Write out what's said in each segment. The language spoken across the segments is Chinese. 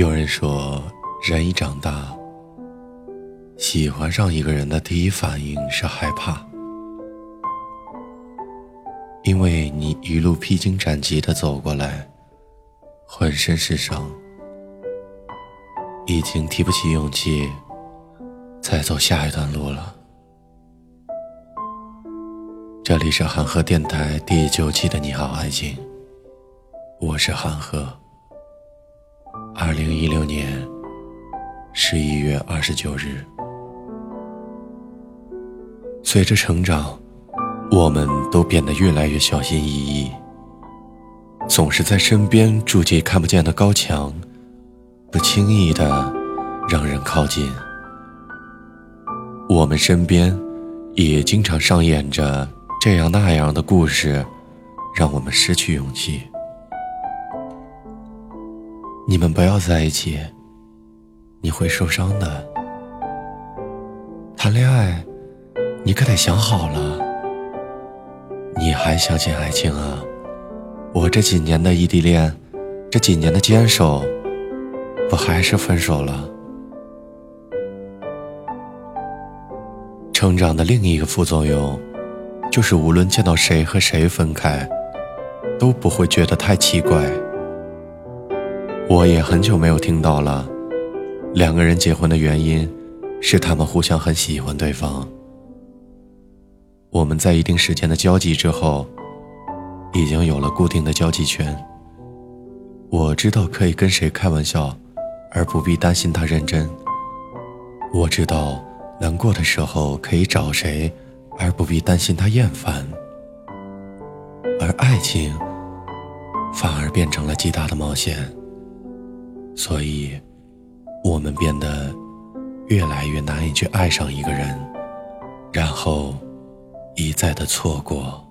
有人说，人一长大，喜欢上一个人的第一反应是害怕，因为你一路披荆斩棘的走过来，浑身是伤，已经提不起勇气再走下一段路了。这里是韩河电台第九期的《你好，爱情》，我是韩河。二零一六年十一月二十九日，随着成长，我们都变得越来越小心翼翼，总是在身边筑起看不见的高墙，不轻易的让人靠近。我们身边也经常上演着这样那样的故事，让我们失去勇气。你们不要在一起，你会受伤的。谈恋爱，你可得想好了。你还相信爱情啊？我这几年的异地恋，这几年的坚守，不还是分手了？成长的另一个副作用，就是无论见到谁和谁分开，都不会觉得太奇怪。我也很久没有听到了，两个人结婚的原因是他们互相很喜欢对方。我们在一定时间的交集之后，已经有了固定的交际圈。我知道可以跟谁开玩笑，而不必担心他认真。我知道难过的时候可以找谁，而不必担心他厌烦。而爱情反而变成了极大的冒险。所以，我们变得越来越难以去爱上一个人，然后一再的错过。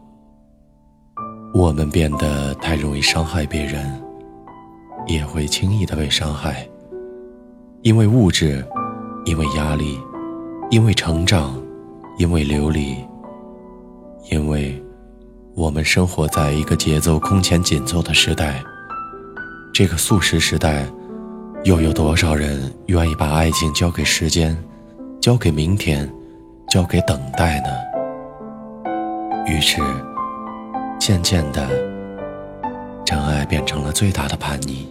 我们变得太容易伤害别人，也会轻易的被伤害。因为物质，因为压力，因为成长，因为流离，因为我们生活在一个节奏空前紧凑的时代，这个速食时代。又有多少人愿意把爱情交给时间，交给明天，交给等待呢？于是，渐渐的，真爱变成了最大的叛逆。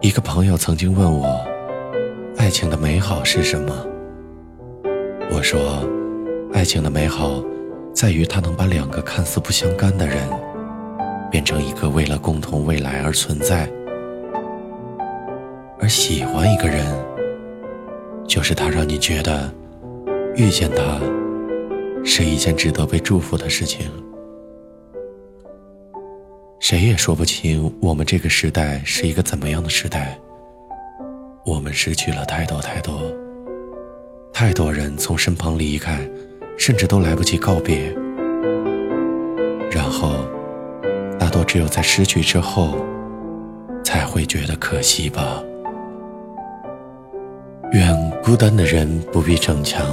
一个朋友曾经问我：“爱情的美好是什么？”我说：“爱情的美好，在于它能把两个看似不相干的人，变成一个为了共同未来而存在。”而喜欢一个人，就是他让你觉得遇见他是一件值得被祝福的事情。谁也说不清我们这个时代是一个怎么样的时代。我们失去了太多太多，太多人从身旁离开，甚至都来不及告别。然后，大多只有在失去之后，才会觉得可惜吧。愿孤单的人不必逞强，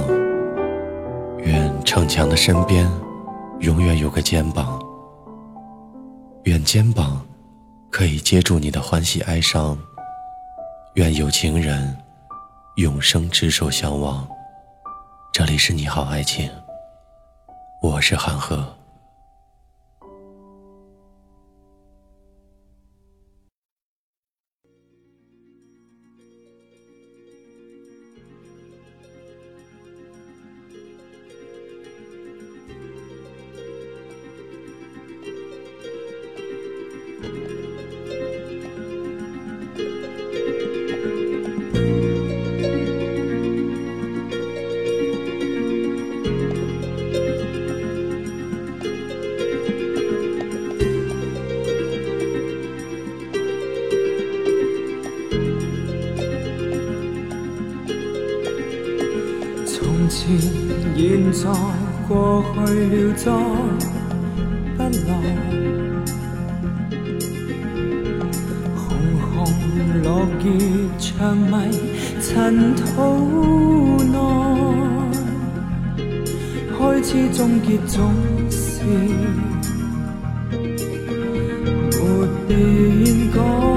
愿逞强的身边永远有个肩膀，愿肩膀可以接住你的欢喜哀伤，愿有情人永生执手相望。这里是你好爱情，我是韩赫。现在、过去了，再不来。红红落叶长迷尘土内，开始终结总是没变改。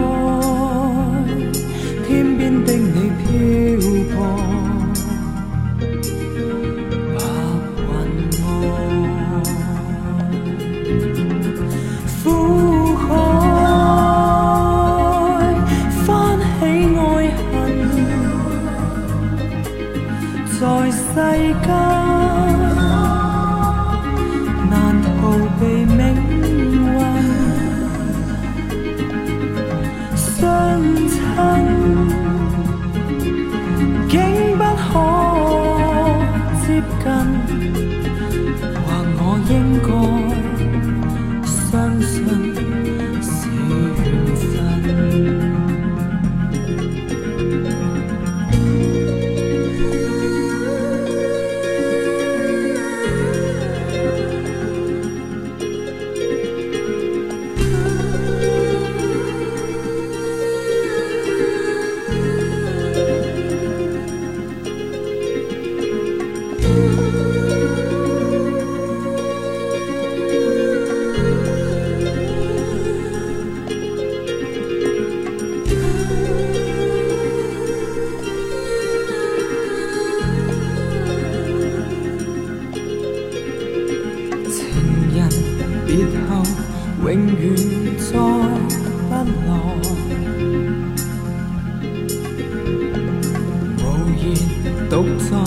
独坐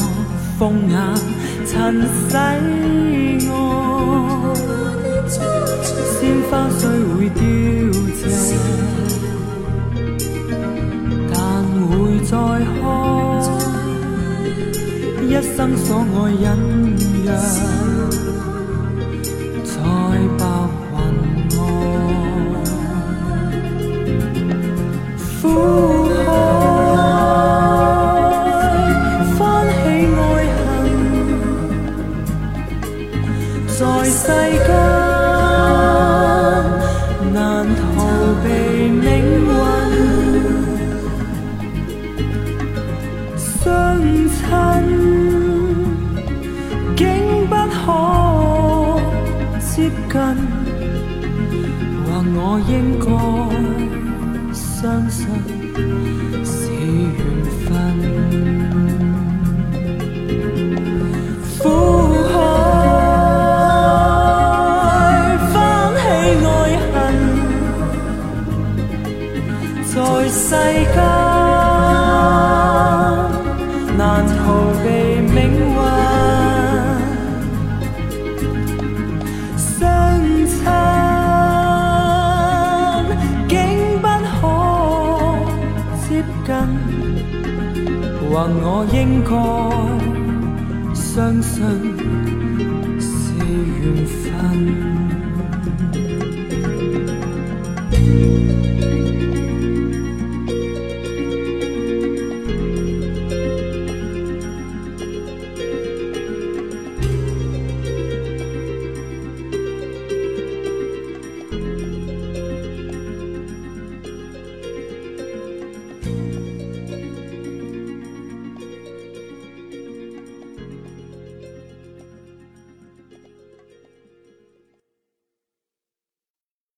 风眼尘世外，鲜花虽会凋谢，但会再开，一生所爱隐约爱隐约。我应该相信但我应该相信是缘分。